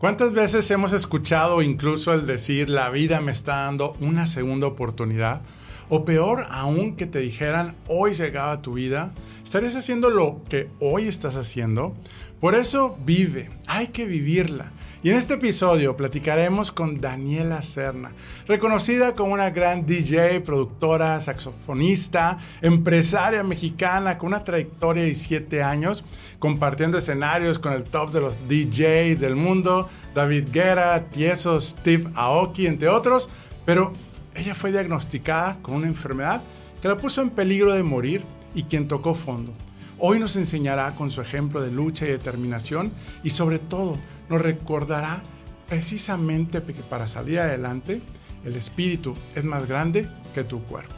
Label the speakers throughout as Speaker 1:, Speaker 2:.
Speaker 1: ¿Cuántas veces hemos escuchado incluso el decir la vida me está dando una segunda oportunidad? O peor aún que te dijeran hoy llegaba tu vida, ¿estarías haciendo lo que hoy estás haciendo? Por eso vive, hay que vivirla. Y en este episodio platicaremos con Daniela Serna, reconocida como una gran DJ, productora, saxofonista, empresaria mexicana con una trayectoria de 7 años, compartiendo escenarios con el top de los DJs del mundo, David Guerra, Tieso, Steve Aoki, entre otros, pero ella fue diagnosticada con una enfermedad que la puso en peligro de morir y quien tocó fondo. Hoy nos enseñará con su ejemplo de lucha y determinación y sobre todo nos recordará precisamente que para salir adelante el espíritu es más grande que tu cuerpo.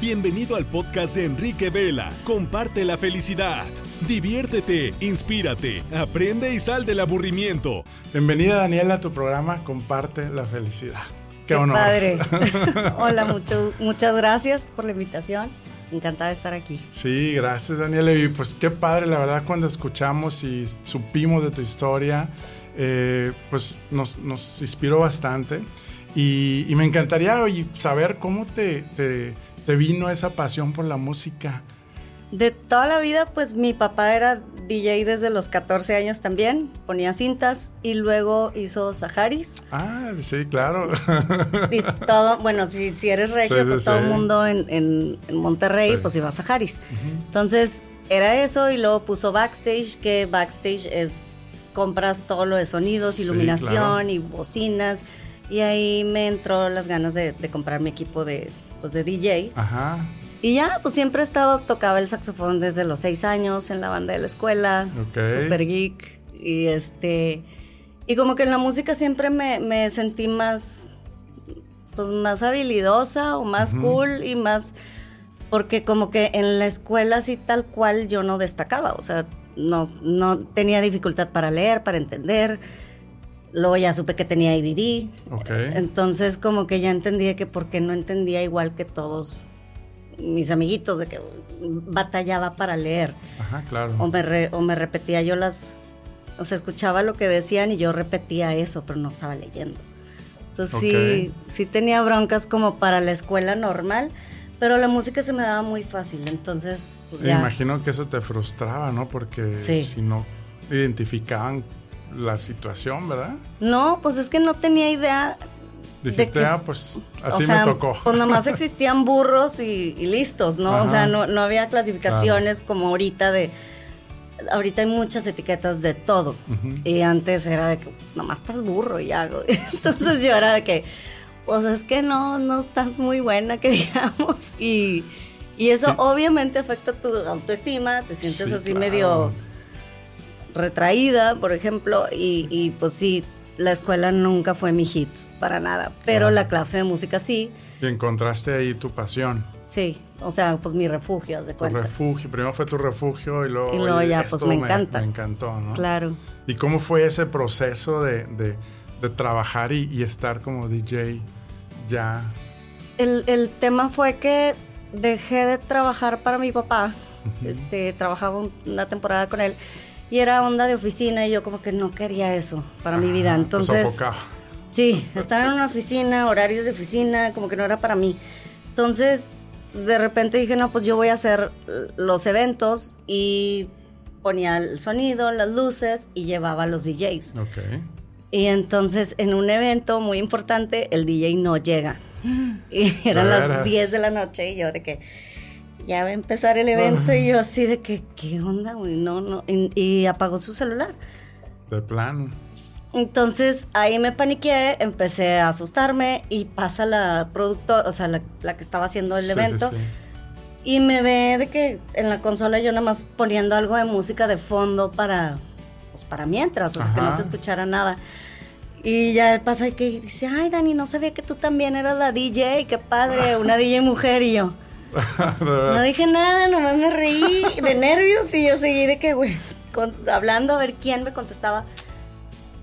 Speaker 2: Bienvenido al podcast de Enrique Vela. Comparte la felicidad. Diviértete, inspírate, aprende y sal del aburrimiento.
Speaker 1: Bienvenida Daniela a tu programa Comparte la felicidad.
Speaker 3: Qué, honor. Padre. Hola, mucho, muchas gracias por la invitación. Encantada de estar aquí.
Speaker 1: Sí, gracias Daniela. Y pues qué padre, la verdad, cuando escuchamos y supimos de tu historia, eh, pues nos, inspiró bastante. Y, me encantaría saber cómo te, te vino esa pasión por la música.
Speaker 3: De toda la vida, pues mi papá era DJ desde los 14 años también, ponía cintas y luego hizo Saharis.
Speaker 1: Ah, sí, claro.
Speaker 3: Y todo, bueno, si, si eres regio, pues todo el mundo en, en, Monterrey, pues iba a Saharis. Entonces, era eso y luego puso Backstage, que Backstage es, compras todo lo de sonidos, iluminación y bocinas. Y ahí me entró las ganas de, de comprar mi equipo de, pues, de DJ. Ajá. Y ya, pues siempre he estado, tocaba el saxofón desde los seis años en la banda de la escuela, super geek. Y este, y como que en la música siempre me, sentí más, pues más habilidosa o más cool y más, porque como que en la escuela así tal cual yo no destacaba, o sea, no, no tenía dificultad para leer, para entender. Luego ya supe que tenía IDD. Entonces como que ya entendía que por qué no entendía igual que todos mis amiguitos de que batallaba para leer.
Speaker 1: Ajá, claro.
Speaker 3: O me, o me repetía yo las, o sea, escuchaba lo que decían y yo repetía eso, pero no estaba leyendo. Entonces sí, sí tenía broncas como para la escuela normal, pero la música se me daba muy fácil, entonces
Speaker 1: pues ya. Me imagino que eso te frustraba, ¿no? Porque si no identificaban la situación, ¿verdad?
Speaker 3: No, pues es que no tenía idea
Speaker 1: Dijiste, ah, pues así me tocó.
Speaker 3: Pues nomás existían burros y, listos, ¿no? O sea, no, no había clasificaciones como ahorita de. Ahorita hay muchas etiquetas de todo. Y antes era de que pues, nomás estás burro y hago. Entonces yo era de que, pues es que no, no estás muy buena, que digamos. Y, y eso obviamente afecta tu autoestima, te sientes así medio retraída, por ejemplo, y, y pues sí la escuela nunca fue mi hit, para nada, pero la clase de música sí.
Speaker 1: Y encontraste ahí tu pasión.
Speaker 3: Sí, o sea, pues mi refugio, de cuenta.
Speaker 1: Tu refugio, primero fue tu refugio y luego...
Speaker 3: Y luego ya, pues me encanta.
Speaker 1: Me, encantó, ¿no?
Speaker 3: Claro.
Speaker 1: ¿Y cómo fue ese proceso de, de, trabajar y, estar como DJ ya?
Speaker 3: El, el, tema fue que dejé de trabajar para mi papá. este, trabajaba una temporada con él y era onda de oficina y yo como que no quería eso para mi vida. Entonces, sí, estar en una oficina, horarios de oficina, como que no era para mí. Entonces, de repente dije, no, pues yo voy a hacer los eventos y ponía el sonido, las luces y llevaba a los DJs. Okay. Y entonces en un evento muy importante el DJ no llega. Y eran las 10 de la noche y yo de que ya va a empezar el evento y yo así de que, ¿qué onda, güey? No, no. Y, apagó su celular.
Speaker 1: De plano.
Speaker 3: Entonces ahí me paniqué, empecé a asustarme y pasa la productora, o sea, la, que estaba haciendo el evento. Y me ve de que en la consola yo nada más poniendo algo de música de fondo para, pues para mientras, o sea, que no se escuchara nada. Y ya pasa que dice, ay Dani, no sabía que tú también eras la DJ, qué padre, una DJ mujer y yo. no dije nada, nomás me reí de nervios y yo seguí de que, güey, hablando a ver quién me contestaba.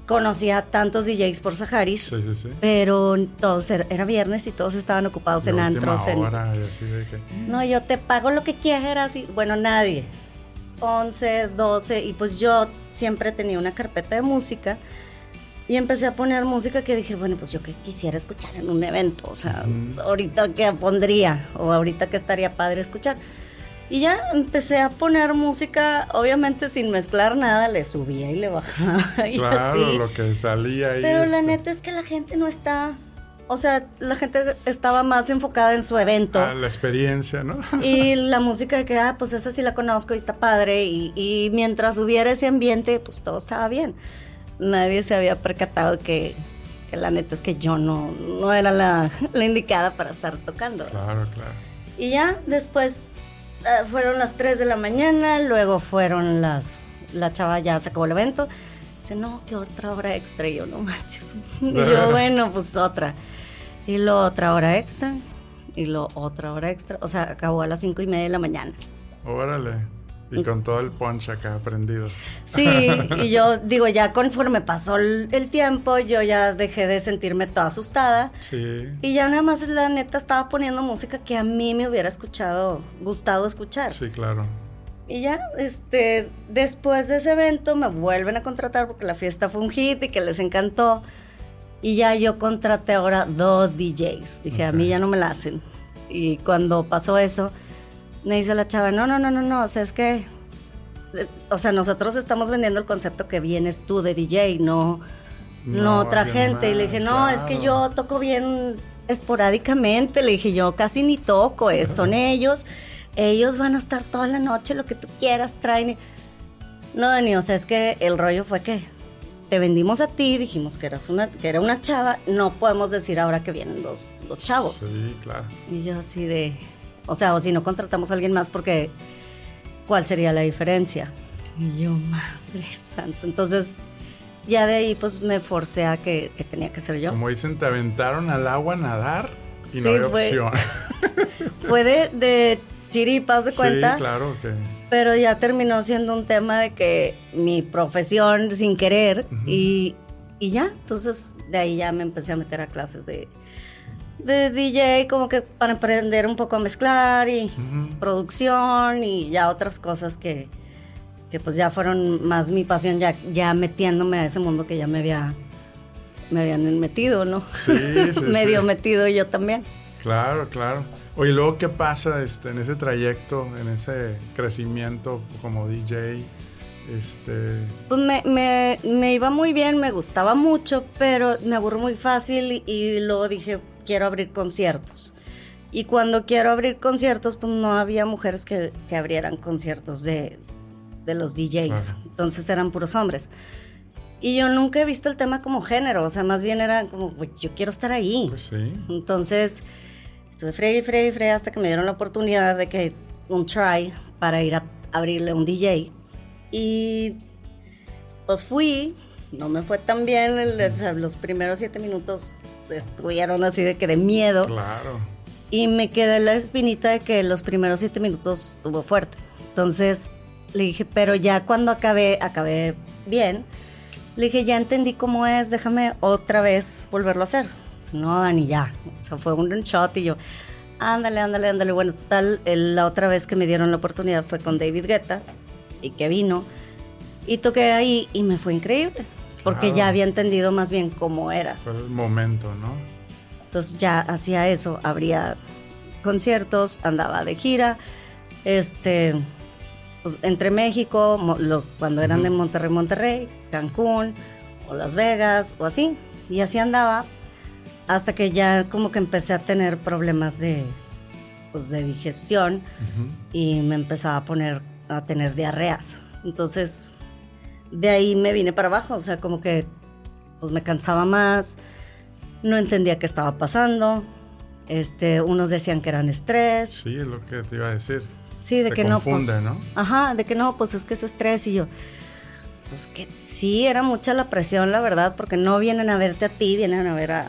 Speaker 3: Conocía tantos DJs por Saharis, pero todos era, viernes y todos estaban ocupados en antros. No, yo te pago lo que quieras. Y, bueno, nadie. 11, 12, y pues yo siempre tenía una carpeta de música Y empecé a poner música que dije, bueno, pues yo que quisiera escuchar en un evento, o sea, ahorita que pondría o ahorita que estaría padre escuchar. Y ya empecé a poner música, obviamente sin mezclar nada, le subía y le bajaba. Y
Speaker 1: claro, lo que salía ahí.
Speaker 3: Pero la este. neta es que la gente no está. O sea, la gente estaba más enfocada en su evento.
Speaker 1: Ah, la experiencia, ¿no?
Speaker 3: y la música de que, ah, pues esa sí la conozco y está padre. Y, y mientras hubiera ese ambiente, pues todo estaba bien nadie se había percatado que, la neta es que yo no, no era la, indicada para estar tocando.
Speaker 1: Claro, claro.
Speaker 3: Y ya después eh, fueron las 3 de la mañana, luego fueron las... La chava ya se acabó el evento. Dice, no, que otra hora extra. Y yo, no manches. Y yo, bueno, pues otra. Y lo otra hora extra. Y lo otra hora extra. O sea, acabó a las cinco y media de la mañana.
Speaker 1: Órale. Y con todo el punch acá aprendido.
Speaker 3: Sí, y yo digo, ya conforme pasó el, tiempo, yo ya dejé de sentirme toda asustada.
Speaker 1: Sí.
Speaker 3: Y ya nada más la neta estaba poniendo música que a mí me hubiera escuchado, gustado escuchar.
Speaker 1: Sí, claro.
Speaker 3: Y ya, este, después de ese evento me vuelven a contratar porque la fiesta fue un hit y que les encantó. Y ya yo contraté ahora dos DJs. Dije, a mí ya no me la hacen. Y cuando pasó eso, me dice la chava, no, no, no, no, no, o sea, es que, eh, o sea, nosotros estamos vendiendo el concepto que vienes tú de DJ, no, no, otra gente. y le dije, no, es que yo toco bien esporádicamente, le dije, yo casi ni toco, es, son ellos, ellos van a estar toda la noche, lo que tú quieras, traen. No, Dani, o sea, es que el rollo fue que te vendimos a ti, dijimos que eras una, que era una chava, no podemos decir ahora que vienen los, los chavos.
Speaker 1: Sí, claro.
Speaker 3: Y yo así de, o sea, o si no contratamos a alguien más porque ¿cuál sería la diferencia? Y yo, madre santa. Entonces, ya de ahí pues me forcé a que, tenía que ser yo.
Speaker 1: Como dicen, te aventaron al agua a nadar y no había fue, opción.
Speaker 3: fue de, de chiripas de cuenta.
Speaker 1: Sí, claro que.
Speaker 3: Pero ya terminó siendo un tema de que mi profesión sin querer y, y ya. Entonces de ahí ya me empecé a meter a clases de, de DJ como que para aprender un poco a mezclar y producción y ya otras cosas que, que pues ya fueron más mi pasión ya, ya metiéndome a ese mundo que ya me había me habían metido, ¿no?
Speaker 1: Sí, sí
Speaker 3: Medio metido yo también.
Speaker 1: Claro, claro. Oye, luego qué pasa este, en ese trayecto, en ese crecimiento como DJ? Este...
Speaker 3: Pues me, me, me, iba muy bien, me gustaba mucho, pero me aburro muy fácil y luego dije, quiero abrir conciertos. Y cuando quiero abrir conciertos, pues no había mujeres que, que abrieran conciertos de, de los DJs. Entonces eran puros hombres. Y yo nunca he visto el tema como género, o sea, más bien era como, yo quiero estar ahí.
Speaker 1: Pues sí.
Speaker 3: Entonces, estuve free y free y free hasta que me dieron la oportunidad de que un try para ir a abrirle un DJ. Y pues fui, no me fue tan bien, los primeros siete minutos estuvieron así de que de miedo.
Speaker 1: Claro.
Speaker 3: Y me quedé la espinita de que los primeros siete minutos estuvo fuerte. Entonces le dije, pero ya cuando acabé, acabé bien, le dije, ya entendí cómo es, déjame otra vez volverlo a hacer. No, Dani, ya. O sea, fue un shot y yo, ándale, ándale, ándale. Bueno, total, la otra vez que me dieron la oportunidad fue con David Guetta y que vino. Y toqué ahí y me fue increíble porque ya había entendido más bien cómo era.
Speaker 1: Fue el momento, ¿no?
Speaker 3: Entonces ya hacía eso, habría conciertos, andaba de gira, este, pues, entre México, los, cuando eran de Monterrey, Monterrey, Cancún, o Las Vegas, o así, y así andaba, hasta que ya como que empecé a tener problemas de, pues, de digestión y me empezaba a poner, a tener diarreas. Entonces de ahí me vine para abajo, o sea, como que pues me cansaba más, no entendía qué estaba pasando. Este, unos decían que eran estrés.
Speaker 1: Sí, es lo que te iba a decir.
Speaker 3: Sí, de que no
Speaker 1: pues, ¿no?
Speaker 3: Ajá, de que no, pues es que es estrés y yo pues que sí, era mucha la presión, la verdad, porque no vienen a verte a ti, vienen a ver a,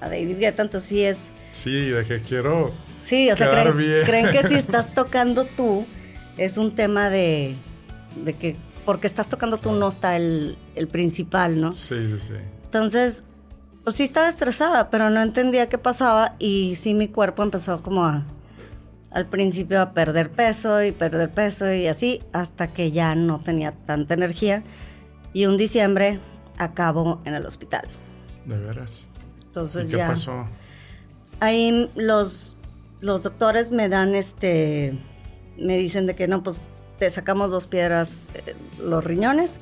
Speaker 3: David Guetta, entonces sí es...
Speaker 1: Sí, de que quiero...
Speaker 3: Sí, o sea, creen, creen, que si estás tocando tú, es un tema de, de que porque estás tocando tú no está el, principal, ¿no?
Speaker 1: Sí, sí, sí.
Speaker 3: Entonces, pues sí estaba estresada, pero no entendía qué pasaba y sí mi cuerpo empezó como a, al principio a perder peso y perder peso y así, hasta que ya no tenía tanta energía. Y un diciembre acabo en el hospital.
Speaker 1: De veras.
Speaker 3: Entonces
Speaker 1: ¿Y qué
Speaker 3: ya.
Speaker 1: pasó?
Speaker 3: Ahí los, los doctores me dan este. Me dicen de que no, pues te sacamos dos piedras, eh, los riñones,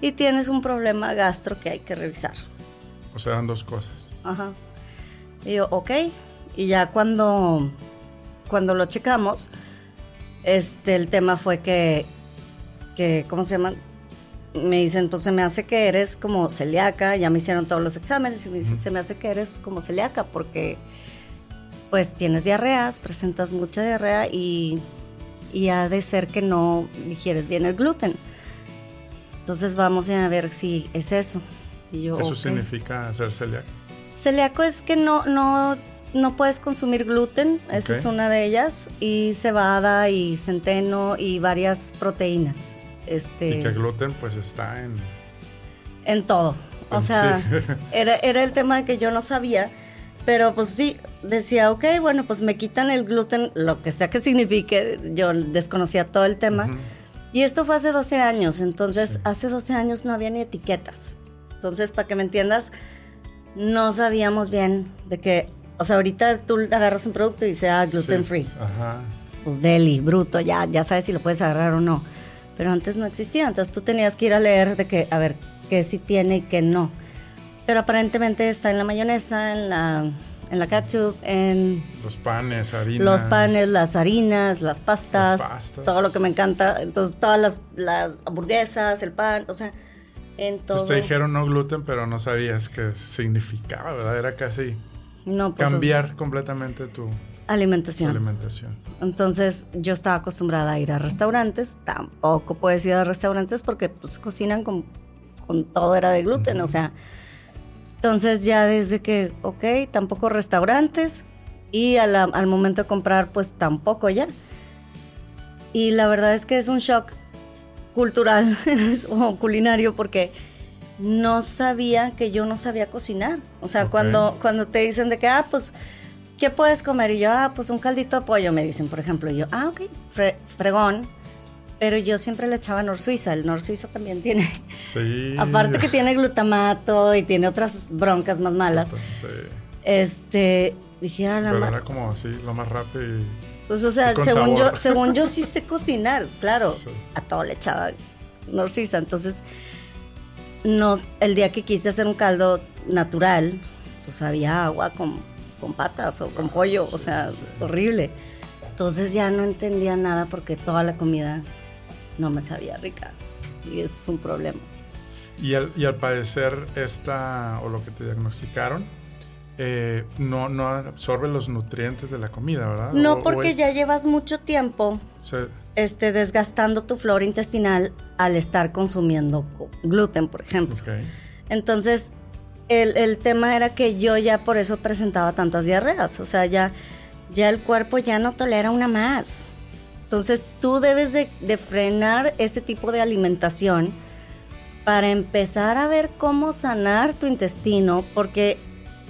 Speaker 3: y tienes un problema gastro que hay que revisar.
Speaker 1: O sea, eran dos cosas.
Speaker 3: Ajá. Y yo, ok. Y ya cuando, cuando lo checamos, este, el tema fue que, que, ¿cómo se llama? Me dicen, pues se me hace que eres como celíaca, ya me hicieron todos los exámenes y me dicen, se me hace que eres como celíaca porque pues tienes diarreas, presentas mucha diarrea y, y ha de ser que no digieres bien el gluten. Entonces vamos a ver si es eso. Y yo,
Speaker 1: Eso
Speaker 3: "Ok".
Speaker 1: significa ser celíaco.
Speaker 3: Celíaco es que no, no, no puedes consumir gluten, esa
Speaker 1: Ok.
Speaker 3: es una de ellas, y cebada y centeno y varias proteínas. Este,
Speaker 1: Y que el gluten pues está en...
Speaker 3: en todo. O
Speaker 1: Sí.
Speaker 3: sea, era, era el tema que yo no sabía, pero pues sí, decía, ok, bueno, pues me quitan el gluten, lo que sea que signifique, yo desconocía todo el tema. Y esto fue hace 12 años, entonces
Speaker 1: Sí.
Speaker 3: hace 12 años no había ni etiquetas. Entonces, para que me entiendas, no sabíamos bien de que, o sea, ahorita tú agarras un producto y dice, ah, gluten
Speaker 1: Sí,
Speaker 3: free.
Speaker 1: Ajá.
Speaker 3: Pues deli, bruto, ya, ya sabes si lo puedes agarrar o no. Pero antes no existía, entonces tú tenías que ir a leer de que, a ver, qué sí tiene y qué no. Pero aparentemente está en la mayonesa, en la, en la ketchup, en
Speaker 1: Los panes, harinas.
Speaker 3: los panes, las harinas, las pastas,
Speaker 1: Las pastas.
Speaker 3: todo lo que me encanta. Entonces, todas las, las hamburguesas, el pan, o sea, en todo.
Speaker 1: Entonces te dijeron no gluten, pero no sabías qué significaba, ¿verdad? Era casi
Speaker 3: no, pues, es
Speaker 1: cambiar completamente tu, tu
Speaker 3: alimentación.
Speaker 1: alimentación.
Speaker 3: Entonces yo estaba acostumbrada a ir a restaurantes, tampoco puedes ir a restaurantes porque pues cocinan con, con todo era de gluten, o sea, entonces ya desde que, ok, tampoco restaurantes y al momento de comprar pues tampoco ya. Y la verdad es que es un shock cultural o culinario porque no sabía que yo no sabía cocinar. O sea, cuando, cuando te dicen de que, ah, pues, ¿qué puedes comer? Y yo, ah, pues un caldito de pollo, me dicen, por ejemplo. Y yo, ah, ok, fre- fregón. Pero yo siempre le echaba Nor Suiza. El Nor Suiza también tiene,
Speaker 1: Sí.
Speaker 3: aparte que tiene glutamato y tiene otras broncas más malas.
Speaker 1: Sí.
Speaker 3: Este, dije, ah, la
Speaker 1: Pero era como así, lo más rápido y...
Speaker 3: Pues, o sea, según
Speaker 1: sabor.
Speaker 3: yo, según yo sí sé cocinar, claro.
Speaker 1: Sí.
Speaker 3: A todo le echaba norcisa. Entonces, nos, el día que quise hacer un caldo natural, pues había agua con, con patas o con pollo, o sea, horrible. Entonces ya no entendía nada porque toda la comida no me sabía rica. Y es un problema.
Speaker 1: Y al, y al padecer esta, o lo que te diagnosticaron, eh, no, no absorbe los nutrientes de la comida, ¿verdad?
Speaker 3: No,
Speaker 1: O- o
Speaker 3: porque
Speaker 1: es-
Speaker 3: ya llevas mucho tiempo este, desgastando tu flora intestinal al estar consumiendo co- gluten, por ejemplo. Entonces, el, el tema era que yo ya por eso presentaba tantas diarreas. O sea, ya, ya el cuerpo ya no tolera una más. Entonces, tú debes de, de frenar ese tipo de alimentación para empezar a ver cómo sanar tu intestino, porque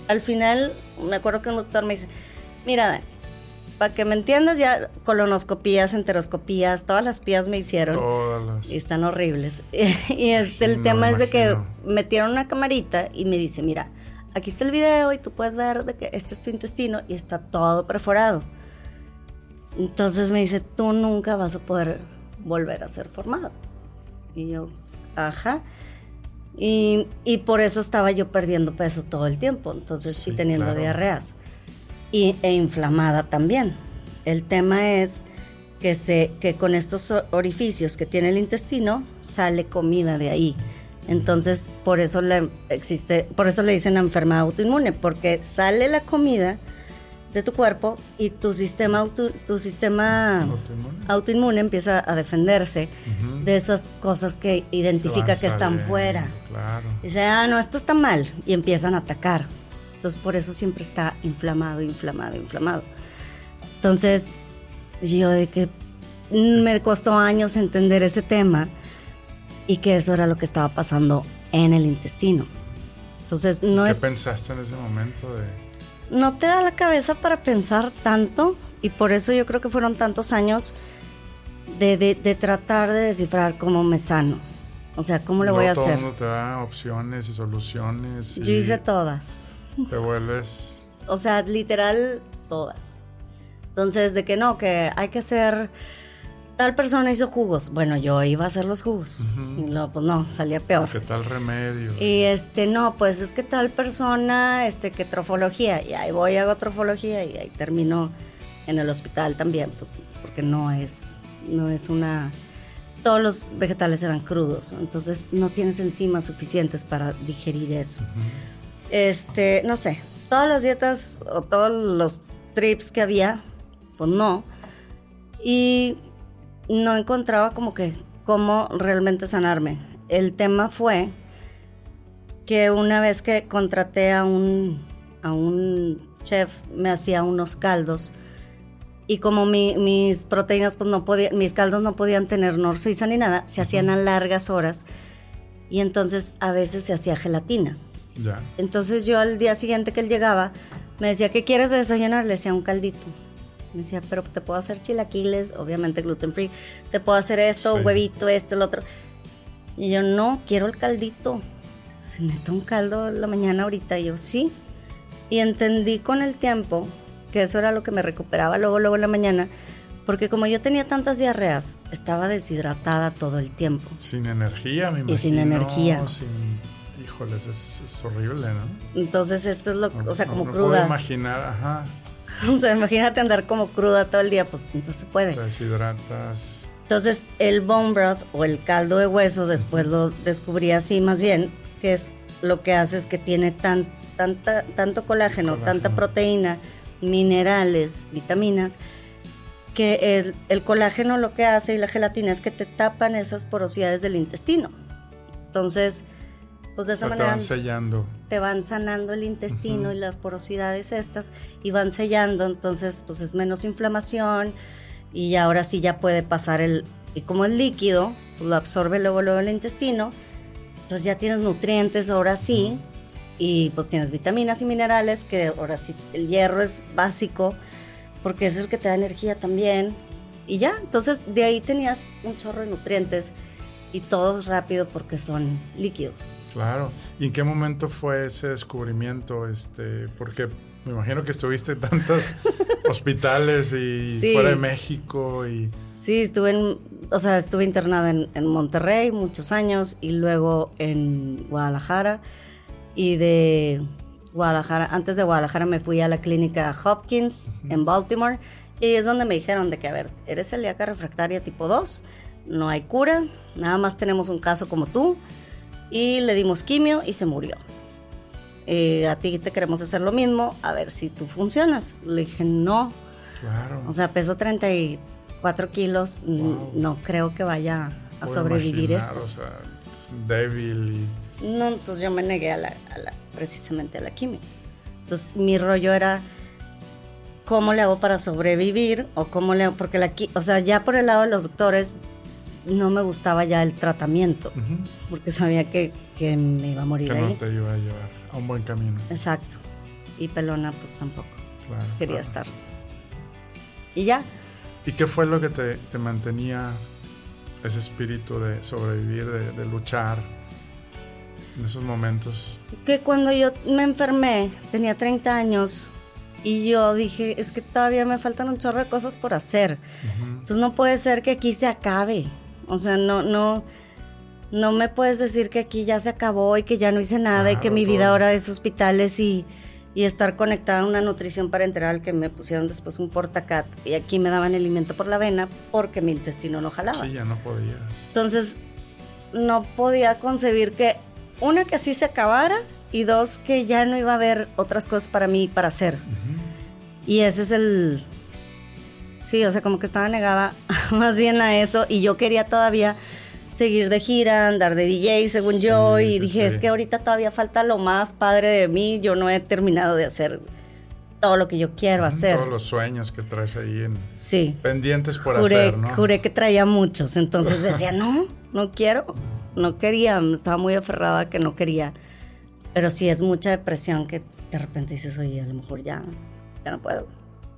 Speaker 3: al final, me acuerdo que un doctor me dice, mira, para que me entiendas, ya colonoscopías, enteroscopías, todas las pías me hicieron.
Speaker 1: Todas las...
Speaker 3: Y están horribles. y este, el tema es de que metieron una camarita y me dice, mira, aquí está el video y tú puedes ver de que este es tu intestino y está todo perforado. Entonces me dice, tú nunca vas a poder volver a ser formado. Y yo, ajá. Y, y por eso estaba yo perdiendo peso todo el tiempo, entonces
Speaker 1: Sí,
Speaker 3: y teniendo
Speaker 1: claro.
Speaker 3: diarreas. Y, e inflamada también. El tema es que, se, que con estos orificios que tiene el intestino sale comida de ahí. Entonces, por eso le existe, por eso le dicen enfermedad autoinmune, porque sale la comida de tu cuerpo y tu sistema auto- tu sistema
Speaker 1: Autoinmune.
Speaker 3: autoinmune empieza a defenderse de esas cosas que identifica que están fuera.
Speaker 1: Claro.
Speaker 3: Dice, ah, no, esto está mal. Y empiezan a atacar. Entonces, por eso siempre está inflamado, inflamado, inflamado. Entonces, yo de que me costó años entender ese tema y que eso era lo que estaba pasando en el intestino. Entonces, no
Speaker 1: ¿Qué
Speaker 3: es
Speaker 1: pensaste en ese momento de...?
Speaker 3: No te da la cabeza para pensar tanto y por eso yo creo que fueron tantos años de, de- de tratar de descifrar cómo me sano. O sea, ¿cómo le voy a hacer?
Speaker 1: Todo mundo te da opciones y soluciones.
Speaker 3: Yo hice todas.
Speaker 1: Te vuelves.
Speaker 3: o sea, literal, todas. Entonces, de que no, que hay que hacer. Tal persona hizo jugos. Bueno, yo iba a hacer los jugos. Y luego, pues no, salía peor.
Speaker 1: ¿Qué tal remedio?
Speaker 3: Y este, no, pues es que tal persona, este, que trofología. Y ahí voy, hago trofología y ahí termino en el hospital también, pues porque no es, no es una todos los vegetales eran crudos, entonces no tienes enzimas suficientes para digerir eso. Este, no sé, todas las dietas o todos los trips que había, pues no. Y no encontraba como que cómo realmente sanarme. El tema fue que una vez que contraté a un, a un chef, me hacía unos caldos y como mis proteínas, pues no podían, mis caldos no podían tener nor suiza ni nada, se hacían a largas horas y entonces a veces se hacía gelatina. Entonces yo al día siguiente que él llegaba, me decía, ¿qué quieres de desayunar? Le decía un caldito. Me decía, pero te puedo hacer chilaquiles, obviamente gluten free, te puedo hacer esto, un huevito, esto, el otro. Y yo, no, quiero el caldito. Se mete un caldo la mañana ahorita. Y yo, sí. Y entendí con el tiempo que eso era lo que me recuperaba luego, luego en la mañana, porque como yo tenía tantas diarreas, estaba deshidratada todo el tiempo.
Speaker 1: Sin energía, me imagino.
Speaker 3: Y sin energía.
Speaker 1: Sin, híjoles, es, horrible, ¿no?
Speaker 3: Entonces esto es lo, o sea, como
Speaker 1: no
Speaker 3: cruda.
Speaker 1: Puedo imaginar, ajá.
Speaker 3: o sea, imagínate andar como cruda todo el día, pues entonces se puede.
Speaker 1: Deshidratas.
Speaker 3: Entonces el bone broth o el caldo de hueso, después lo descubrí así más bien, que es lo que hace es que tiene tan, tanta, tanto colágeno, tanta proteína, minerales, vitaminas, que el, colágeno lo que hace y la gelatina es que te tapan esas porosidades del intestino. Entonces, pues de esa manera
Speaker 1: te van sellando.
Speaker 3: Te van sanando el intestino y las porosidades estas y van sellando, entonces pues es menos inflamación y ahora sí ya puede pasar el y como es líquido, pues lo absorbe luego luego el intestino, entonces ya tienes nutrientes ahora sí y pues tienes vitaminas y minerales, que ahora sí el hierro es básico, porque es el que te da energía también. Y ya, entonces de ahí tenías un chorro de nutrientes y todos rápido porque son líquidos.
Speaker 1: Claro. ¿Y en qué momento fue ese descubrimiento? Este, porque me imagino que estuviste en tantos hospitales y fuera de México y...
Speaker 3: Sí, estuve en, o sea, estuve internada en, en Monterrey muchos años y luego en Guadalajara y de Guadalajara, antes de Guadalajara me fui a la clínica Hopkins en Baltimore y es donde me dijeron de que, a ver, eres celíaca refractaria tipo 2, no hay cura, nada más tenemos un caso como tú y le dimos quimio y se murió. Eh, a ti te queremos hacer lo mismo, a ver si tú funcionas. Le dije, no.
Speaker 1: Claro.
Speaker 3: O sea, peso 34 kilos, no creo que vaya a sobrevivir esto.
Speaker 1: O sea, débil y
Speaker 3: no, entonces yo me negué a la, precisamente a la quimio. Entonces mi rollo era cómo le hago para sobrevivir o cómo le hago, porque la, o sea, ya por el lado de los doctores no me gustaba ya el tratamiento, porque sabía que, me iba a morir
Speaker 1: que
Speaker 3: ahí.
Speaker 1: no te iba a llevar a un buen camino.
Speaker 3: Exacto. Y pelona pues tampoco. Quería estar. Y ya.
Speaker 1: ¿Y qué fue lo que te, mantenía ese espíritu de sobrevivir, de luchar? en esos momentos?
Speaker 3: Que cuando yo me enfermé, tenía 30 años, y yo dije, es que todavía me faltan un chorro de cosas por hacer. Entonces no puede ser que aquí se acabe. O sea, no, no, no me puedes decir que aquí ya se acabó y que ya no hice nada y que mi vida ahora es hospitales y, y, estar conectada a una nutrición parenteral que me pusieron después un portacat y aquí me daban alimento por la vena porque mi intestino no jalaba.
Speaker 1: Sí, ya no podías.
Speaker 3: Entonces no podía concebir que una, que así se acabara y dos, que ya no iba a haber otras cosas para mí para hacer. Y ese es el... Sí, o sea, como que estaba negada más bien a eso y yo quería todavía seguir de gira, andar de DJ según yo y dije, es que ahorita todavía falta lo más padre de mí, yo no he terminado de hacer todo lo que yo quiero hacer.
Speaker 1: Todos los sueños que traes ahí en
Speaker 3: sí.
Speaker 1: pendientes por hacer, ¿no?
Speaker 3: Juré que traía muchos, entonces decía, no, no quiero no quería, estaba muy aferrada que no quería. Pero sí es mucha depresión que de repente dices, oye, a lo mejor ya, ya no puedo.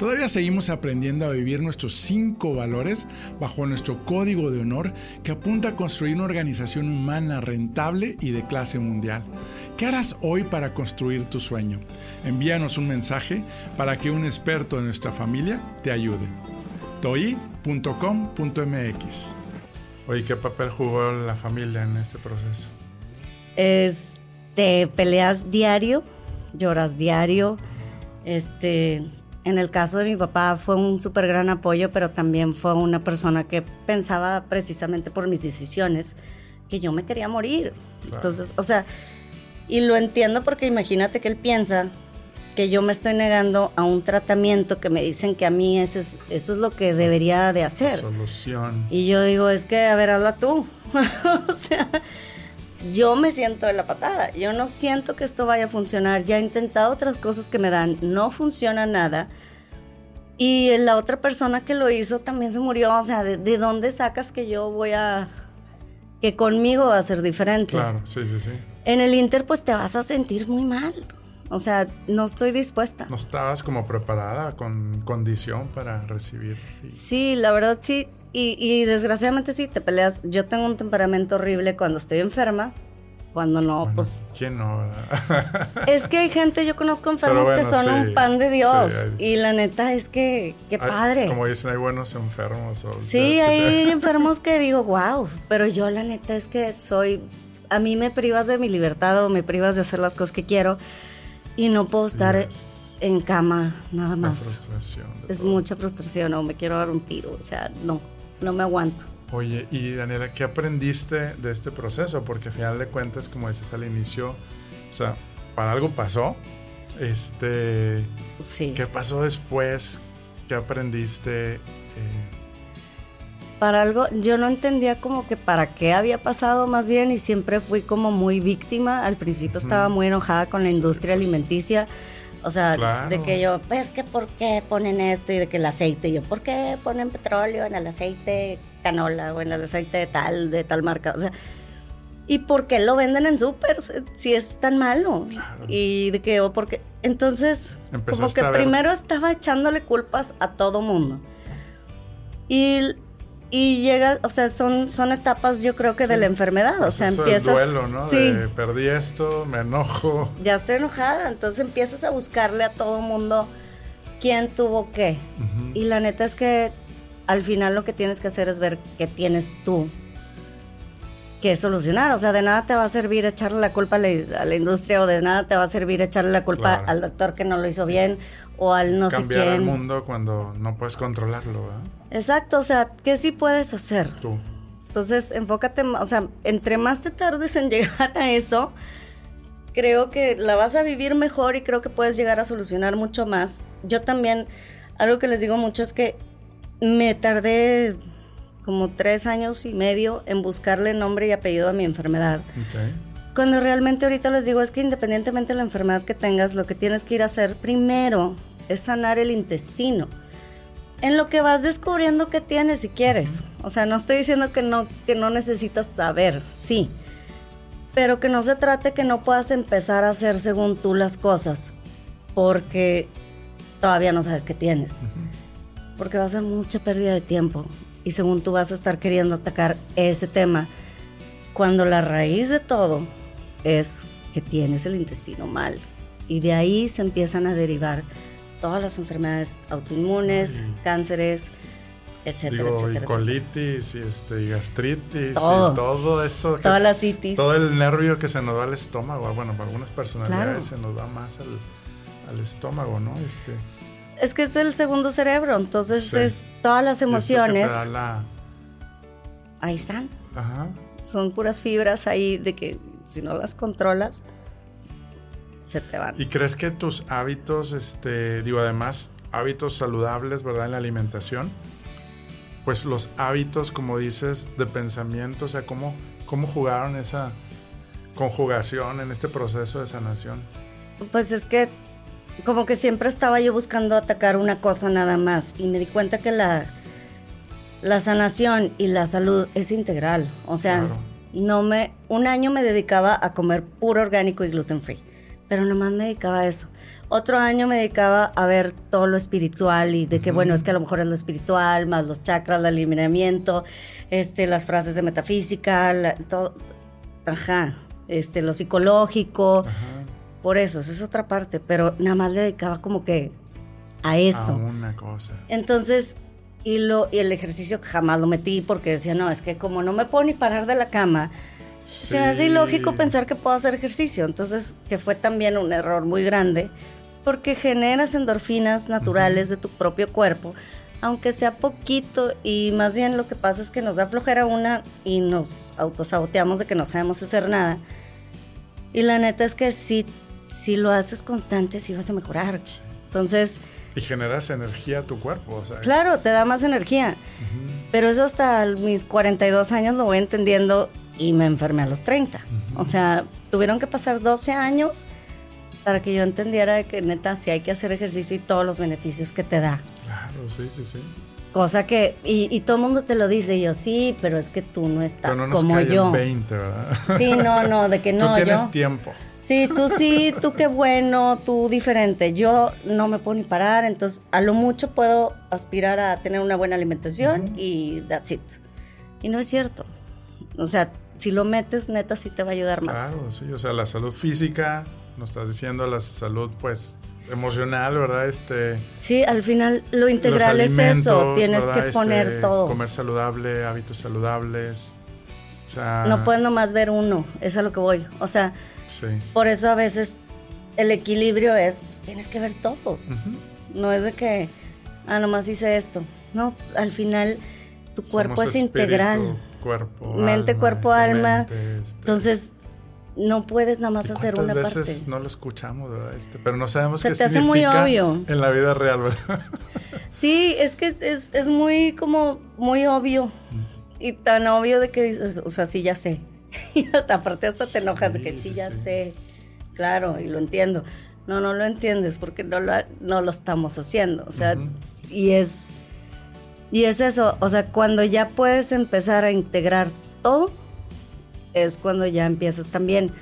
Speaker 1: Todavía seguimos aprendiendo a vivir nuestros cinco valores bajo nuestro código de honor que apunta a construir una organización humana rentable y de clase mundial. ¿Qué harás hoy para construir tu sueño? Envíanos un mensaje para que un experto de nuestra familia te ayude. toi.com.mx Oye, ¿qué papel jugó la familia en este proceso?
Speaker 3: Es, te peleas diario, lloras diario, este, en el caso de mi papá fue un súper gran apoyo, pero también fue una persona que pensaba precisamente por mis decisiones que yo me quería morir. Entonces, o sea, y lo entiendo porque imagínate que él piensa que yo me estoy negando a un tratamiento que me dicen que a mí eso es, eso es lo que debería de hacer.
Speaker 1: Solución.
Speaker 3: Y yo digo, es que, a ver, habla tú. o sea, yo me siento de la patada. Yo no siento que esto vaya a funcionar. Ya he intentado otras cosas que me dan, no funciona nada. Y la otra persona que lo hizo también se murió. O sea, ¿de, dónde sacas que yo voy a... que conmigo va a ser diferente?
Speaker 1: Claro, sí, sí, sí.
Speaker 3: En el Inter pues te vas a sentir muy mal. O sea, no estoy dispuesta.
Speaker 1: ¿No estabas como preparada con condición para recibir?
Speaker 3: Sí, la verdad sí. Y, desgraciadamente sí, te peleas. Yo tengo un temperamento horrible cuando estoy enferma. Cuando no, pues.
Speaker 1: ¿Quién no?
Speaker 3: es que hay gente, yo conozco enfermos que son un pan de Dios. y la neta es que, qué padre.
Speaker 1: Como dicen, hay buenos enfermos.
Speaker 3: sí, hay enfermos que digo, wow. Pero yo, la neta es que soy. A mí me privas de mi libertad o me privas de hacer las cosas que quiero. Y no puedo estar en cama, nada más. Es mucha frustración o me quiero dar un tiro. O sea, no no me aguanto.
Speaker 1: Oye, y Daniela, ¿qué aprendiste de este proceso? Porque al final de cuentas, como dices al inicio, o sea, para algo pasó. Este,
Speaker 3: sí.
Speaker 1: ¿Qué pasó después? ¿Qué aprendiste? Eh,
Speaker 3: para algo, yo no entendía como que para qué había pasado más bien y siempre fui como muy víctima. Al principio estaba muy enojada con la industria pues. alimenticia o sea, de que yo, pues que por qué ponen esto y de que el aceite, y yo, ¿por qué ponen petróleo en el aceite canola o en el aceite de tal, de tal marca? O sea, ¿y por qué lo venden en súper si es tan malo? Y de que, o porque, entonces, como que primero estaba echándole culpas a todo mundo. Y y llega, o sea, son, son etapas yo creo que de la enfermedad, o sea, empiezas...
Speaker 1: duelo, ¿no? Sí. perdí esto, me enojo.
Speaker 3: Ya estoy enojada, entonces empiezas a buscarle a todo mundo quién tuvo qué. Y la neta es que al final lo que tienes que hacer es ver qué tienes tú que solucionar. O sea, de nada te va a servir echarle la culpa a la, industria o de nada te va a servir echarle la culpa al doctor que no lo hizo bien o al no sé quién.
Speaker 1: Cambiar el mundo cuando no puedes controlarlo, ¿verdad?
Speaker 3: Exacto, o sea, ¿qué sí puedes hacer?
Speaker 1: Tú.
Speaker 3: Entonces, enfócate, o sea, entre más te tardes en llegar a eso, creo que la vas a vivir mejor y creo que puedes llegar a solucionar mucho más. Yo también, algo que les digo mucho es que me tardé como tres años y medio en buscarle nombre y apellido a mi enfermedad. Cuando realmente ahorita les digo es que independientemente de la enfermedad que tengas, lo que tienes que ir a hacer primero es sanar el intestino en lo que vas descubriendo qué tienes si quieres. O sea, no estoy diciendo que no, que no necesitas saber, sí. Pero que no se trate que no puedas empezar a hacer según tú las cosas. Porque todavía no sabes qué tienes. Porque va a ser mucha pérdida de tiempo. Y según tú vas a estar queriendo atacar ese tema. Cuando la raíz de todo es que tienes el intestino mal. Y de ahí se empiezan a derivar todas las enfermedades autoinmunes, cánceres, etcétera, etcétera.
Speaker 1: Y colitis, y, este, gastritis, todo. y todo eso.
Speaker 3: Toda la citis.
Speaker 1: Todo el nervio que se nos da al estómago. Bueno, para algunas personalidades se nos da más al, estómago, ¿no? Este,
Speaker 3: es que es el segundo cerebro, entonces es todas las emociones. Ahí están.
Speaker 1: Ajá.
Speaker 3: Son puras fibras ahí de que si no las controlas, se te van.
Speaker 1: ¿Y crees que tus hábitos, este, digo, además, hábitos saludables, ¿verdad? En la alimentación, pues los hábitos, como dices, de pensamiento, o sea, ¿cómo, cómo jugaron esa conjugación en este proceso de sanación?
Speaker 3: Pues es que como que siempre estaba yo buscando atacar una cosa nada más y me di cuenta que la, la sanación y la salud es integral. O sea, no me, un año me dedicaba a comer puro orgánico y gluten free, pero nomás me dedicaba a eso. Otro año me dedicaba a ver todo lo espiritual y de que, bueno, es que a lo mejor es lo espiritual, más los chakras, el alineamiento, este, las frases de metafísica, todo, ajá, este, lo psicológico. Por eso, esa es otra parte, pero nada más le dedicaba como que a eso. A
Speaker 1: una cosa.
Speaker 3: Entonces, y, lo, y el ejercicio jamás lo metí porque decía, no, es que como no me puedo ni parar de la cama, se me hace ilógico pensar que puedo hacer ejercicio. Entonces, que fue también un error muy grande, porque generas endorfinas naturales de tu propio cuerpo, aunque sea poquito, y más bien lo que pasa es que nos da flojera una y nos autosaboteamos de que no sabemos hacer nada. Y la neta es que sí si lo haces constante, sí vas a mejorar. Entonces...
Speaker 1: Y generas energía a tu cuerpo.
Speaker 3: Claro, te da más energía. Pero eso hasta mis 42 años lo voy entendiendo y me enfermé a los 30. O sea, tuvieron que pasar 12 años para que yo entendiera que neta sí hay que hacer ejercicio y todos los beneficios que te da.
Speaker 1: Claro, sí, sí, sí.
Speaker 3: Cosa que, y, todo el mundo te lo dice, y yo sí, pero es que tú no estás
Speaker 1: pero
Speaker 3: no como yo.
Speaker 1: 20, ¿verdad?
Speaker 3: Sí, no, no, de que no.
Speaker 1: Tú tienes tiempo.
Speaker 3: Sí, tú sí, tú qué bueno, tú diferente. Yo no me puedo ni parar, entonces a lo mucho puedo aspirar a tener una buena alimentación y that's it. Y no es cierto. O sea, si lo metes, neta, sí te va a ayudar más.
Speaker 1: Claro, sí, o sea, la salud física, nos estás diciendo, la salud, pues, emocional, ¿verdad? Este,
Speaker 3: sí, al final lo integral es eso, tienes que poner este, todo.
Speaker 1: Comer saludable, hábitos saludables. O sea,
Speaker 3: no puedes nomás ver uno, es a lo que voy. O sea, por eso a veces el equilibrio es, pues, tienes que ver todos. No es de que, ah, nomás hice esto. No, al final tu cuerpo es integral.
Speaker 1: Cuerpo,
Speaker 3: mente, cuerpo,
Speaker 1: este,
Speaker 3: alma. Este. Entonces, no puedes nada más hacer una
Speaker 1: veces
Speaker 3: parte.
Speaker 1: no lo escuchamos, ¿verdad? Este, pero no sabemos
Speaker 3: Se
Speaker 1: qué
Speaker 3: te hace muy obvio.
Speaker 1: en la vida real, ¿verdad?
Speaker 3: Sí, es que es, es muy como muy obvio. Y tan obvio de que, o sea, sí, ya sé. y hasta aparte hasta te enojas de que sí, ya sé. Claro, y lo entiendo. No, no lo entiendes porque no lo, no lo estamos haciendo. O sea, y es. Y es eso. O sea, cuando ya puedes empezar a integrar todo, es cuando ya empiezas también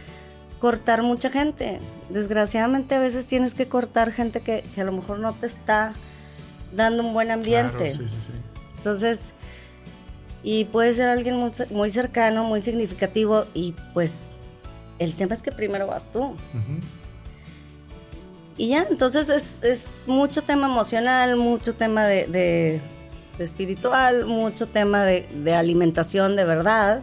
Speaker 3: cortar mucha gente. Desgraciadamente a veces tienes que cortar gente que, a lo mejor no te está dando un buen ambiente. Entonces, y puede ser alguien muy, cercano, muy significativo y pues el tema es que primero vas tú. Y ya, entonces es, mucho tema emocional, mucho tema de, espiritual, mucho tema de, alimentación de verdad.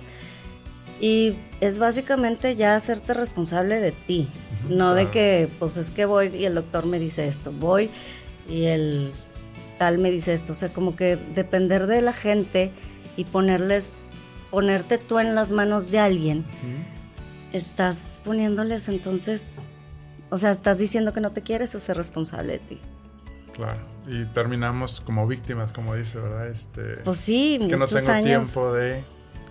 Speaker 3: Y es básicamente ya hacerte responsable de ti, no de que pues es que voy y el doctor me dice esto, voy y el tal me dice esto, o sea, como que depender de la gente y ponerles, ponerte tú en las manos de alguien, estás poniéndoles entonces, o sea, estás diciendo que no te quieres hacer responsable de ti.
Speaker 1: Claro, y terminamos como víctimas, como dice, ¿verdad? Este,
Speaker 3: pues sí,
Speaker 1: es que no tengo tiempo de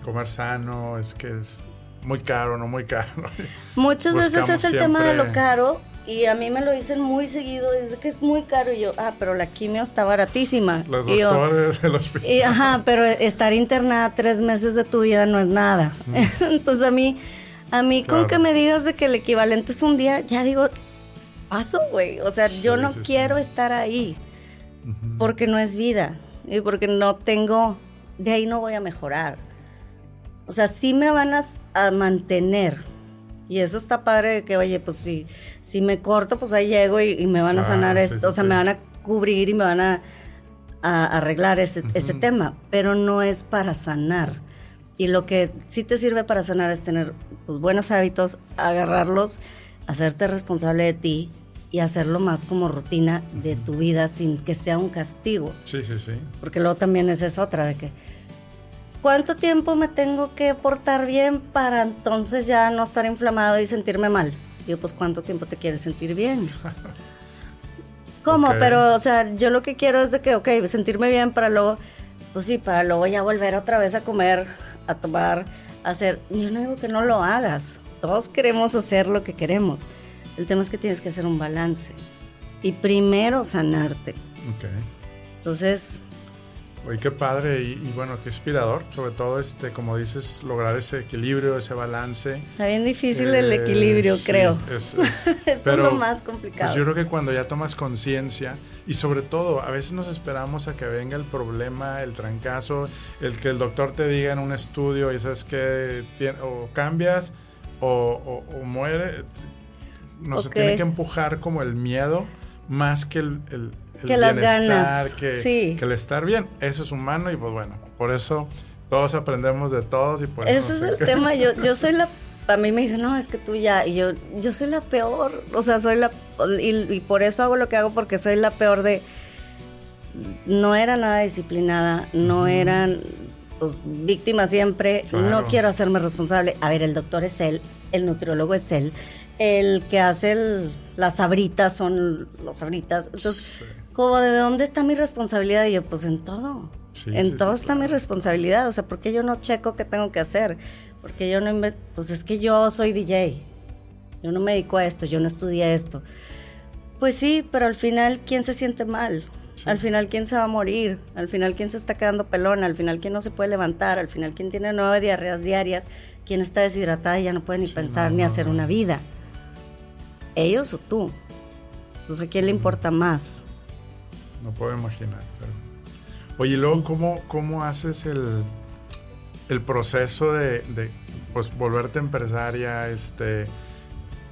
Speaker 1: comer sano, es que es muy caro, no muy caro.
Speaker 3: Muchas veces es el tema de lo caro y a mí me lo dicen muy seguido, dice que es muy caro. Y yo, ah, pero la quimio está baratísima.
Speaker 1: Los doctores, el
Speaker 3: hospital. Y, ajá, pero estar internada tres meses de tu vida no es nada. Entonces a mí, a mí con que me digas de que el equivalente es un día, ya digo, paso, güey. O sea, yo no quiero estar ahí. Porque no es vida. Y porque no tengo, de ahí no voy a mejorar. O sea, sí me van a mantener y eso está padre que, oye, pues si, si me corto, pues ahí llego y, me van a sanar esto, o sea, me van a cubrir y me van a, arreglar ese, ese, tema, pero no es para sanar. Y lo que sí te sirve para sanar es tener pues, buenos hábitos, agarrarlos, hacerte responsable de ti y hacerlo más como rutina de tu vida sin que sea un castigo.
Speaker 1: Sí, sí, sí.
Speaker 3: Porque luego también esa es otra, de que ¿Cuánto tiempo me tengo que portar bien para entonces ya no estar inflamado y sentirme mal? Digo, pues ¿cuánto tiempo te quieres sentir bien? ¿Cómo? Pero, o sea, yo lo que quiero es de que, ok, sentirme bien para luego, pues sí, para luego ya volver otra vez a comer, a tomar, a hacer. Yo no digo que no lo hagas. Todos queremos hacer lo que queremos. El tema es que tienes que hacer un balance. Y primero sanarte.
Speaker 1: Ok.
Speaker 3: Entonces,
Speaker 1: Oye, qué padre y, bueno, qué inspirador. Sobre todo, este, como dices, lograr ese equilibrio, ese balance.
Speaker 3: Está bien difícil el eh, equilibrio, creo. Es, es, lo más complicado.
Speaker 1: Pues yo creo que cuando ya tomas conciencia y sobre todo, a veces nos esperamos a que venga el problema, el trancazo, el que el doctor te diga en un estudio y sabes que o cambias o, o, muere. Nos tiene que empujar como el miedo más que el
Speaker 3: que las ganas.
Speaker 1: Que,
Speaker 3: sí.
Speaker 1: que el estar bien. Eso es humano y pues bueno, por eso todos aprendemos de todos y pues...
Speaker 3: Ese es el tema, yo, yo soy la... A mí me dicen, no, es que tú ya, y yo, yo soy la peor, o sea, soy la... Y, por eso hago lo que hago, porque soy la peor de... No era nada disciplinada, no eran pues, víctimas siempre, no quiero hacerme responsable. A ver, el doctor es él, el nutriólogo es él, el que hace las sabritas son los sabritas. Entonces, como de dónde está mi responsabilidad y yo pues en todo. en todo está mi responsabilidad, o sea, ¿por qué yo no checo qué tengo que hacer? Porque yo no pues es que yo soy DJ. Yo no me dedico a esto, yo no estudié esto. Pues sí, pero al final quién se siente mal? Al final, ¿quién se va a morir? Al final, ¿quién se está quedando pelón? Al final, ¿quién no se puede levantar? Al final, ¿quién tiene nueve diarreas diarias? ¿Quién está deshidratada y ya no puede ni pensar ni hacer una vida? ¿Ellos o tú? Entonces, ¿a quién le importa más?
Speaker 1: no puedo imaginar. Oye, luego, ¿cómo, ¿cómo haces el, el proceso de, de, pues, volverte empresaria? Este,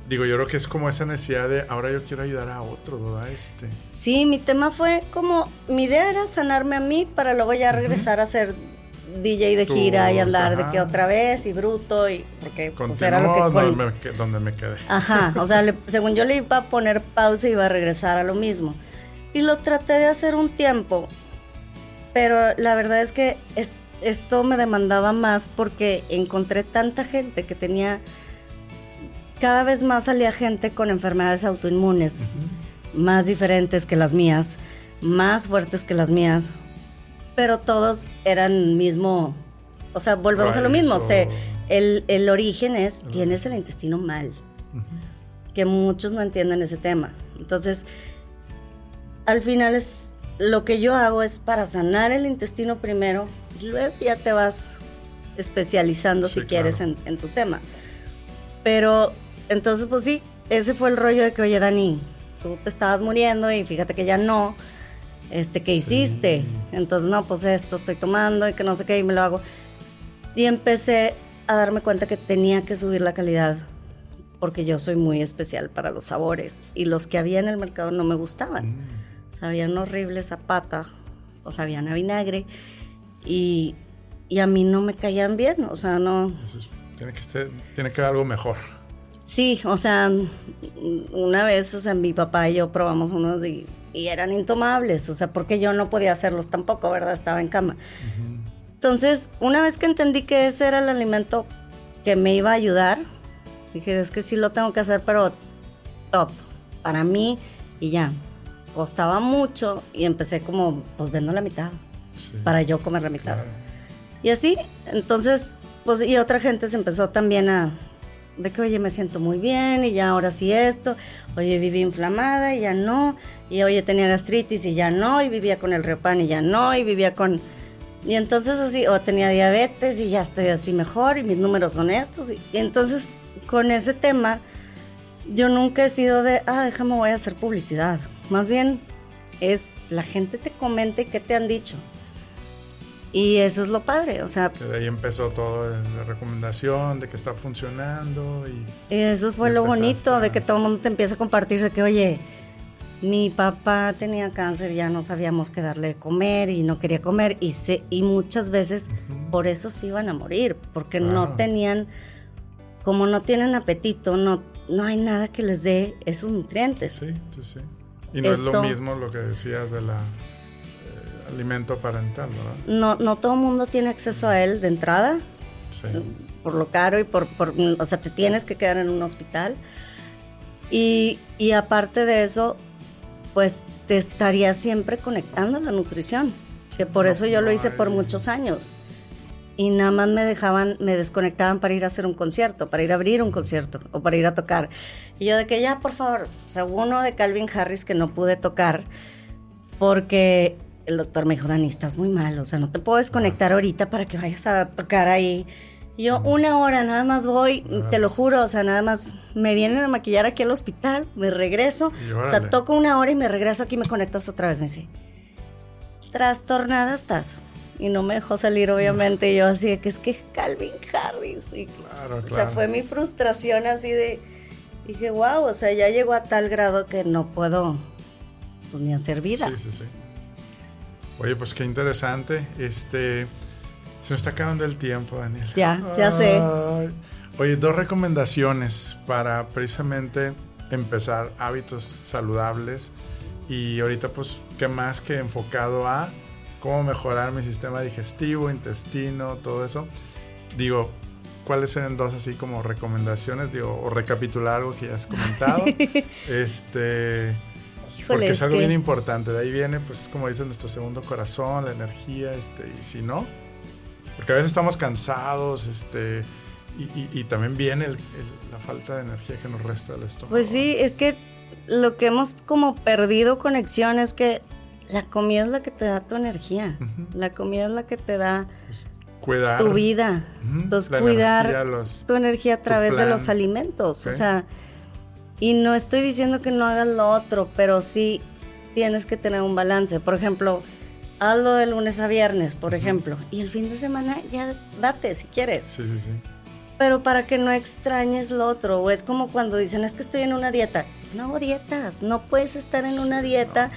Speaker 1: digo, yo creo que es como esa necesidad de ahora yo quiero ayudar a otro, ¿verdad? Este.
Speaker 3: Sí, mi tema fue como, mi idea era sanarme a mí para luego ya regresar a ser DJ de gira y andar de que otra vez y bruto y porque
Speaker 1: pues, era lo que donde, me, donde me quedé.
Speaker 3: Ajá, o sea, según yo le iba a poner pausa y iba a regresar a lo mismo. Y lo traté de hacer un tiempo, pero la verdad es que esto me demandaba más porque encontré tanta gente que tenía, cada vez más salía gente con enfermedades autoinmunes, más diferentes que las mías, más fuertes que las mías, pero todos eran mismo, o sea, volvemos a lo mismo, o sea, el, el, origen es, tienes el intestino mal, que muchos no entienden ese tema. Entonces, al final es lo que yo hago es para sanar el intestino primero y luego ya te vas especializando si quieres en, tu tema. Pero entonces pues sí, ese fue el rollo de que, oye Dani, tú te estabas muriendo y fíjate que ya no, este, ¿qué hiciste? Entonces no, pues esto estoy tomando y que no sé qué y me lo hago. Y empecé a darme cuenta que tenía que subir la calidad porque yo soy muy especial para los sabores y los que había en el mercado no me gustaban. Mm sabían horribles a pata o sabían a vinagre y, y a mí no me caían bien, o sea, no...
Speaker 1: tiene que ser, tiene que haber algo mejor.
Speaker 3: Sí, o sea, una vez, o sea, mi papá y yo probamos unos y, eran intomables, o sea, porque yo no podía hacerlos tampoco, ¿verdad? Estaba en cama. Entonces, una vez que entendí que ese era el alimento que me iba a ayudar, dije, es que sí lo tengo que hacer, pero top, para mí y ya costaba mucho y empecé como, pues vendo la mitad, para yo comer la mitad. Y así, entonces, pues, y otra gente se empezó también a, de que, oye, me siento muy bien y ya ahora sí esto, oye, viví inflamada y ya no, y oye, tenía gastritis y ya no, y vivía con el reopan y ya no, y vivía con... Y entonces así, o tenía diabetes y ya estoy así mejor y mis números son estos. Y, y entonces con ese tema, yo nunca he sido de, ah, déjame, voy a hacer publicidad. Más bien es la gente te comente qué te han dicho. Y eso es lo padre, o sea...
Speaker 1: Que de ahí empezó todo, la recomendación de que está funcionando y...
Speaker 3: eso fue lo bonito, de que todo el mundo te empieza a compartir de que, oye, mi papá tenía cáncer, ya no sabíamos qué darle de comer y no quería comer y, se, y muchas veces por eso se iban a morir, porque no tenían, como no tienen apetito, no, no hay nada que les dé esos nutrientes.
Speaker 1: Sí, sí, sí. Y no es lo mismo lo que decías de la alimento parental, ¿verdad?
Speaker 3: No, no todo el mundo tiene acceso a él de entrada. Sí. Por lo caro y por, por, o sea, te tienes que quedar en un hospital. Y, y aparte de eso, pues te estaría siempre conectando a la nutrición, que por eso yo lo hice por muchos años. Y nada más me dejaban, me desconectaban para ir a hacer un concierto, para ir a abrir un concierto o para ir a tocar. Y yo de que ya, por favor, o sea, uno de Calvin Harris que no pude tocar porque el doctor me dijo, Dani, estás muy mal, o sea, no te puedo desconectar ahorita para que vayas a tocar ahí. Y yo, una hora, nada más voy, te lo juro, o sea, nada más me vienen a maquillar aquí al hospital, me regreso, o sea, toco una hora y me regreso aquí y me conectas otra vez. Me dice, trastornada estás. Y no me dejó salir, obviamente. Y yo así que es que Calvin Harris. Y, claro, O sea, fue mi frustración así de. Dije, wow, o sea, ya llegó a tal grado que no puedo pues, ni hacer vida.
Speaker 1: Sí, sí, sí. Oye, pues qué interesante. Este. Se nos está acabando el tiempo, Daniel.
Speaker 3: Ya, ya sé.
Speaker 1: Oye, dos recomendaciones para precisamente empezar hábitos saludables. Y ahorita, pues, ¿qué más que enfocado a cómo mejorar mi sistema digestivo, intestino, todo eso? Digo, ¿cuáles serían dos así como recomendaciones? Digo, o recapitular algo que ya has comentado. este. Porque es, algo bien importante. De ahí viene, pues, como dice nuestro segundo corazón, la energía, este, y si no, porque a veces estamos cansados, este, y, también viene la falta de energía que nos resta del estómago.
Speaker 3: Pues sí, es que lo que hemos como perdido conexión es que la comida es la que te da tu energía. La comida es la que te da pues,
Speaker 1: cuidar,
Speaker 3: tu vida. Entonces, cuidar tu energía a través de los alimentos. O sea, y no estoy diciendo que no hagas lo otro, pero sí tienes que tener un balance. Por ejemplo, hazlo de lunes a viernes, por ejemplo, y el fin de semana ya date si quieres.
Speaker 1: Sí, sí, sí.
Speaker 3: Pero para que no extrañes lo otro, o es como cuando dicen, es que estoy en una dieta. No hago dietas, no puedes estar en una dieta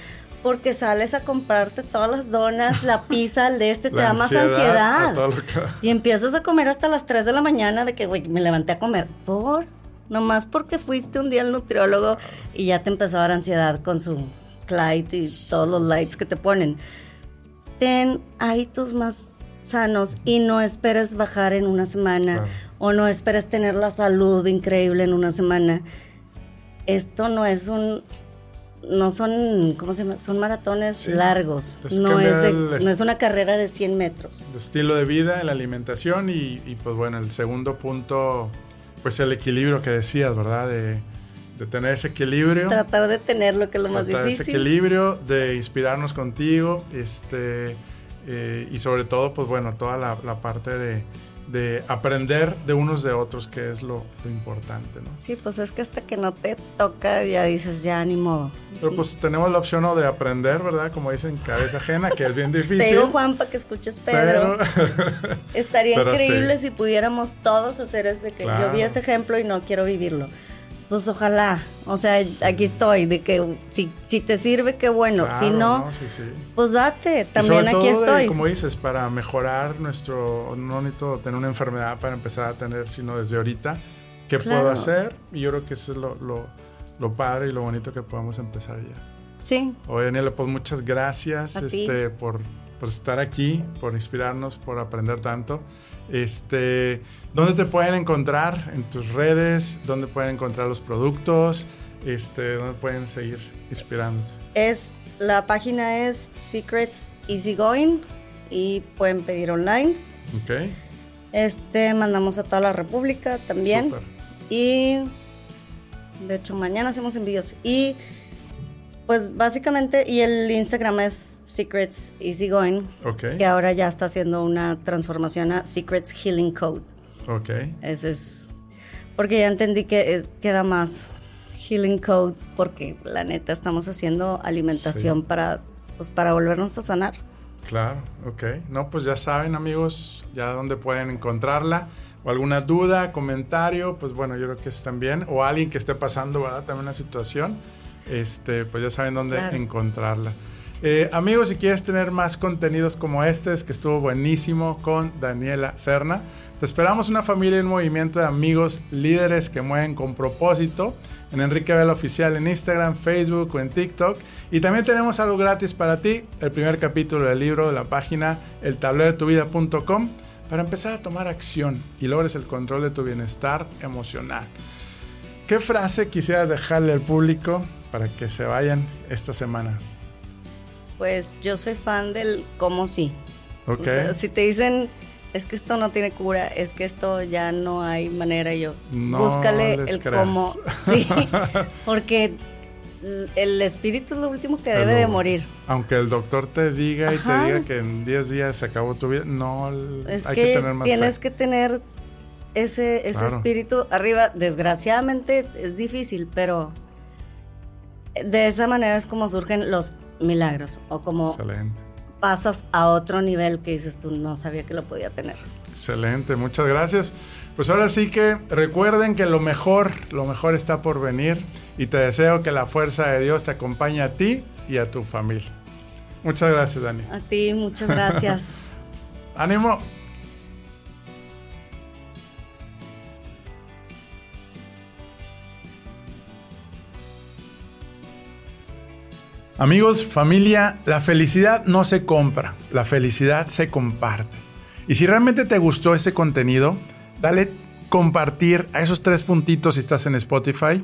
Speaker 3: porque sales a comprarte todas las donas, la pizza, el de este, te da más ansiedad. Y empiezas a comer hasta las 3 de la mañana de que, güey, me levanté a comer. ¿Por? Nomás porque fuiste un día al nutriólogo y ya te empezó a dar ansiedad con su Clyde y todos los lights que te ponen ten hábitos más sanos y no esperes bajar en una semana o no esperes tener la salud increíble en una semana. Esto no es un no son, ¿cómo se llama? Son maratones largos. no es, no es una carrera de 100 metros.
Speaker 1: El estilo de vida, la alimentación y, y, pues bueno, el segundo punto, pues el equilibrio que decías, ¿verdad? De, de tener ese equilibrio.
Speaker 3: Tratar de tener lo que es lo más difícil.
Speaker 1: Ese equilibrio, de inspirarnos contigo, este, eh, y sobre todo, pues bueno, toda la, parte de, de, aprender de unos de otros, que es lo, importante, ¿no?
Speaker 3: Sí, pues es que hasta que no te toca ya dices, ya ni modo.
Speaker 1: Pero pues tenemos la opción de aprender, ¿verdad? Como dicen, cabeza ajena, que es bien difícil. Te
Speaker 3: digo, Juan, para que escuches Pedro. Estaría increíble si pudiéramos todos hacer ese que yo vi ese ejemplo y no quiero vivirlo. Pues ojalá, o sea, aquí estoy, de que si, si te sirve, qué bueno, si no, pues date, también aquí estoy.
Speaker 1: como dices, para mejorar nuestro, no necesito tener una enfermedad para empezar a tener, sino desde ahorita, ¿qué puedo hacer? Y yo creo que eso es lo, lo, lo padre y lo bonito que podamos empezar ya.
Speaker 3: Sí.
Speaker 1: Oye, Daniela, pues muchas gracias este, por, por estar aquí, por inspirarnos, por aprender tanto. Este, ¿Dónde te pueden encontrar? En tus redes, ¿dónde pueden encontrar los productos? Este, ¿Dónde pueden seguir inspirándote?
Speaker 3: Es, la página es Secrets Easygoing y pueden pedir online.
Speaker 1: Ok.
Speaker 3: Este, mandamos a toda la República también. Y de hecho mañana hacemos envíos. Y pues básicamente, y el Instagram es Secrets Easygoing,
Speaker 1: okay.
Speaker 3: que ahora ya está haciendo una transformación a Secrets Healing Code.
Speaker 1: Ok.
Speaker 3: Ese es, porque ya entendí que queda más Healing Code, porque la neta estamos haciendo alimentación para, pues, para volvernos a sanar.
Speaker 1: Claro, ok. No, pues ya saben amigos, ya dónde pueden encontrarla. O alguna duda, comentario, pues bueno, yo creo que es también. O alguien que esté pasando, ¿verdad? También una situación este, pues ya saben dónde encontrarla. Eh, amigos, si quieres tener más contenidos como este, es que estuvo buenísimo con Daniela Serna. Te esperamos una familia en movimiento de amigos líderes que mueven con propósito en Enrique Vela Oficial en Instagram, Facebook o en TikTok. Y también tenemos algo gratis para ti, el primer capítulo del libro de la página eltablerodetuvida.com para empezar a tomar acción y logres el control de tu bienestar emocional. ¿qué frase quisieras dejarle al público para que se vayan esta semana?
Speaker 3: Pues yo soy fan del cómo sí.
Speaker 1: Ok.
Speaker 3: si te dicen, es que esto no tiene cura, es que esto ya no hay manera, yo búscale el cómo sí. Porque el espíritu es lo último que debe de morir.
Speaker 1: Aunque el doctor te diga y te diga que en 10 días se acabó tu vida, no
Speaker 3: es hay que, tener más Tienes que tener ese, ese espíritu arriba. Desgraciadamente es difícil, pero de esa manera es como surgen los milagros o como pasas a otro nivel que dices tú no sabía que lo podía tener.
Speaker 1: Excelente, muchas gracias. Pues ahora sí que recuerden que lo mejor, lo mejor está por venir y te deseo que la fuerza de Dios te acompañe a ti y a tu familia. Muchas gracias, Dani.
Speaker 3: A ti, muchas gracias.
Speaker 1: Ánimo. Amigos, familia, la felicidad no se compra, la felicidad se comparte. Y si realmente te gustó este contenido, dale compartir a esos tres puntitos si estás en Spotify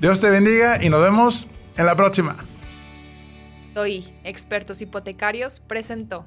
Speaker 1: Dios te bendiga y nos vemos en la próxima.
Speaker 4: Soy Expertos Hipotecarios presentó.